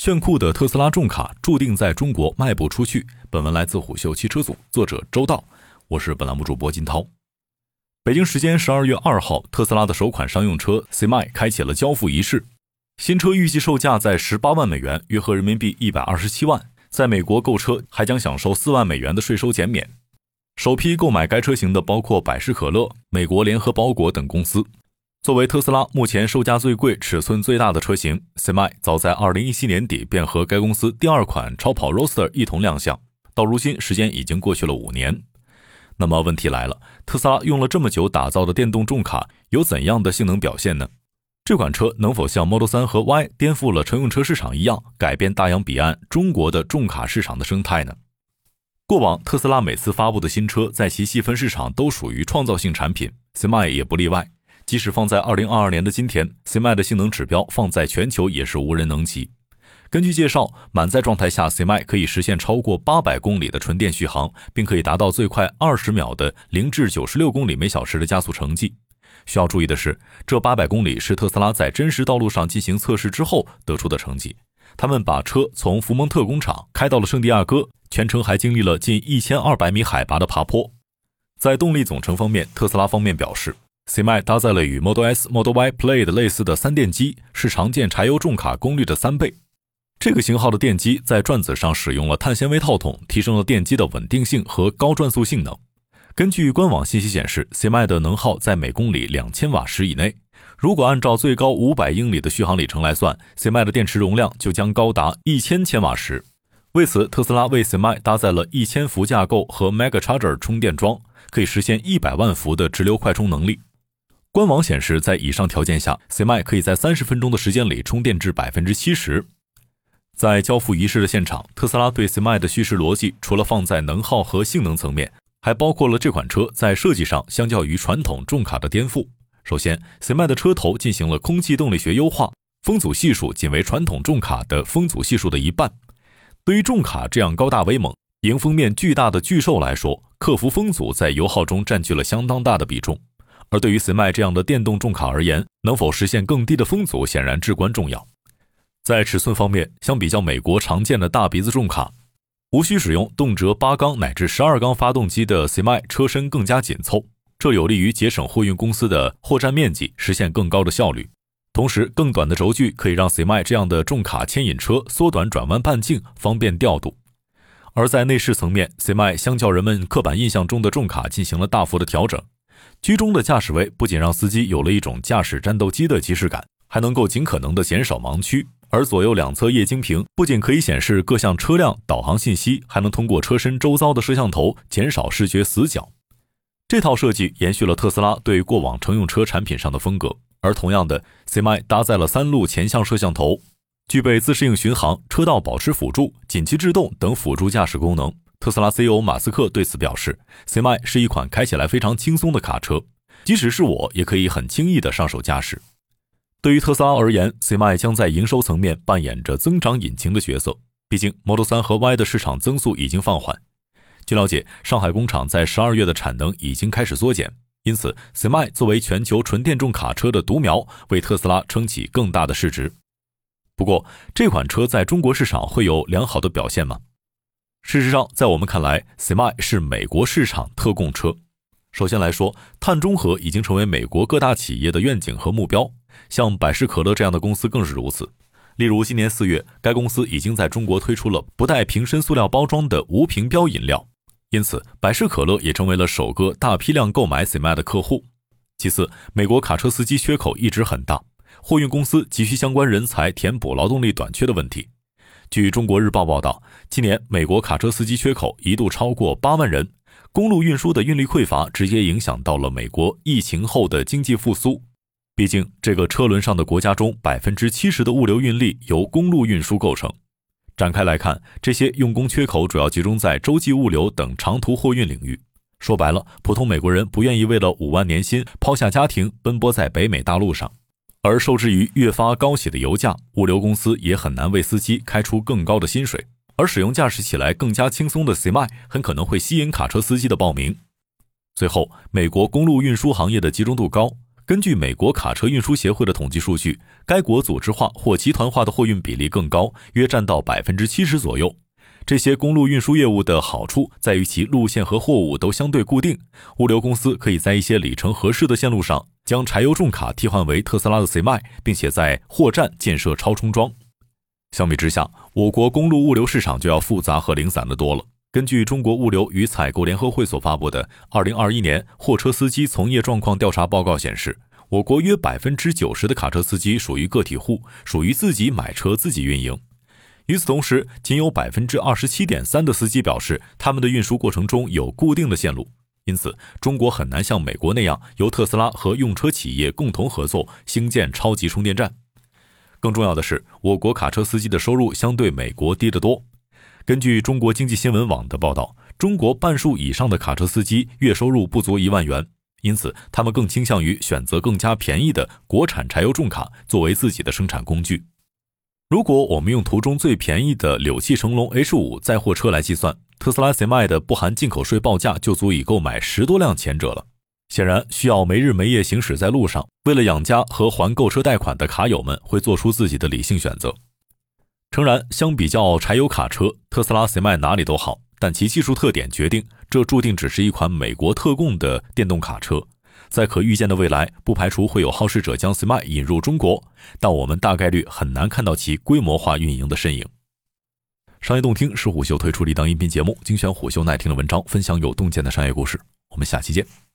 炫酷的特斯拉重卡注定在中国卖不出去。本文来自虎嗅汽车组，作者周道，我是本栏目主播金涛。北京时间十二月二号，特斯拉的首款商用车 Semi 开启了交付仪式。新车预计售价在十八万美元，约合人民币一百二十七万。在美国购车还将享受四万美元的税收减免。首批购买该车型的包括百事可乐、美国联合包裹等公司。作为特斯拉目前售价最贵、尺寸最大的车型，Semi 早在2017年底便和该公司第二款超跑 Roadster 一同亮相。到如今，时间已经过去了五年。那么问题来了，特斯拉用了这么久打造的电动重卡有怎样的性能表现呢？这款车能否像 Model 3和 Y 颠覆了乘用车市场一样，改变大洋彼岸中国的重卡市场的生态呢？过往特斯拉每次发布的新车，在其细分市场都属于创造性产品，Semi 也不例外。即使放在二零二二年的今天，Semi 的性能指标放在全球也是无人能及。根据介绍，满载状态下，Semi 可以实现超过八百公里的纯电续航，并可以达到最快二十秒的零至九十六公里每小时的加速成绩。需要注意的是，这八百公里是特斯拉在真实道路上进行测试之后得出的成绩。他们把车从福蒙特工厂开到了圣地亚哥，全程还经历了近一千二百米海拔的爬坡。在动力总成方面，特斯拉方面表示。CMI 搭载了与 Model S、Model Y Plaid 类似的三电机，是常见柴油重卡功率的三倍。这个型号的电机在转子上使用了碳纤维套筒，提升了电机的稳定性和高转速性能。根据官网信息显示，CMI 的能耗在每公里两千瓦时以内。如果按照最高五百英里的续航里程来算，CMI 的电池容量就将高达一千千瓦时。为此，特斯拉为 Semi 搭载了一千伏架构和 Mega Charger 充电桩，可以实现一百万伏的直流快充能力。官网显示，在以上条件下，Semi 可以在三十分钟的时间里充电至百分之七十。在交付仪式的现场，特斯拉对 Semi 的叙事逻辑，除了放在能耗和性能层面，还包括了这款车在设计上相较于传统重卡的颠覆。首先，Semi 的车头进行了空气动力学优化，风阻系数仅为传统重卡的风阻系数的一半。对于重卡这样高大威猛、迎风面巨大的巨兽来说，克服风阻在油耗中占据了相当大的比重。而对于 Semi 这样的电动重卡而言，能否实现更低的风阻显然至关重要。在尺寸方面，相比较美国常见的大鼻子重卡，无需使用动辄八缸乃至十二缸发动机的 Semi 车身更加紧凑，这有利于节省货运公司的货站面积，实现更高的效率。同时，更短的轴距可以让 Semi 这样的重卡牵引车缩短转弯半径，方便调度。而在内饰层面，Semi 相较人们刻板印象中的重卡进行了大幅的调整。居中的驾驶位不仅让司机有了一种驾驶战斗机的即视感，还能够尽可能的减少盲区。而左右两侧液晶屏不仅可以显示各项车辆导航信息，还能通过车身周遭的摄像头减少视觉死角。这套设计延续了特斯拉对过往乘用车产品上的风格。而同样的，CMI 搭载了三路前向摄像头，具备自适应巡航、车道保持辅助、紧急制动等辅助驾驶功能。特斯拉 CEO 马斯克对此表示：“Semi 是一款开起来非常轻松的卡车，即使是我也可以很轻易的上手驾驶。”对于特斯拉而言，Semi 将在营收层面扮演着增长引擎的角色。毕竟 Model 3和 Y 的市场增速已经放缓。据了解，上海工厂在十二月的产能已经开始缩减，因此 Semi 作为全球纯电动卡车的独苗，为特斯拉撑起更大的市值。不过，这款车在中国市场会有良好的表现吗？事实上，在我们看来，Semi 是美国市场特供车。首先来说，碳中和已经成为美国各大企业的愿景和目标，像百事可乐这样的公司更是如此。例如，今年四月，该公司已经在中国推出了不带瓶身塑料包装的无瓶标饮料，因此百事可乐也成为了首个大批量购买 Semi 的客户。其次，美国卡车司机缺口一直很大，货运公司急需相关人才填补劳动力短缺的问题。据中国日报报道，今年美国卡车司机缺口一度超过八万人，公路运输的运力匮乏直接影响到了美国疫情后的经济复苏。毕竟，这个车轮上的国家中，百分之七十的物流运力由公路运输构成。展开来看，这些用工缺口主要集中在洲际物流等长途货运领域。说白了，普通美国人不愿意为了五万年薪抛下家庭奔波在北美大陆上。而受制于越发高企的油价，物流公司也很难为司机开出更高的薪水。而使用驾驶起来更加轻松的 Semi 很可能会吸引卡车司机的报名。最后，美国公路运输行业的集中度高，根据美国卡车运输协会的统计数据，该国组织化或集团化的货运比例更高，约占到百分之七十左右。这些公路运输业务的好处在于其路线和货物都相对固定，物流公司可以在一些里程合适的线路上将柴油重卡替换为特斯拉的 C m i 并且在货站建设超充桩。相比之下，我国公路物流市场就要复杂和零散的多了。根据中国物流与采购联合会所发布的《二零二一年货车司机从业状况调查报告》显示，我国约百分之九十的卡车司机属于个体户，属于自己买车自己运营。与此同时，仅有百分之二十七点三的司机表示，他们的运输过程中有固定的线路。因此，中国很难像美国那样由特斯拉和用车企业共同合作兴建超级充电站。更重要的是，我国卡车司机的收入相对美国低得多。根据中国经济新闻网的报道，中国半数以上的卡车司机月收入不足一万元，因此他们更倾向于选择更加便宜的国产柴油重卡作为自己的生产工具。如果我们用图中最便宜的柳汽成龙 H 五载货车来计算，特斯拉 Semi 的不含进口税报价就足以购买十多辆前者了。显然，需要没日没夜行驶在路上，为了养家和还购车贷款的卡友们会做出自己的理性选择。诚然，相比较柴油卡车，特斯拉 Semi 哪里都好，但其技术特点决定，这注定只是一款美国特供的电动卡车。在可预见的未来，不排除会有好事者将 Semi 引入中国，但我们大概率很难看到其规模化运营的身影。商业洞听是虎嗅推出的一档音频节目，精选虎嗅耐听的文章，分享有洞见的商业故事。我们下期见。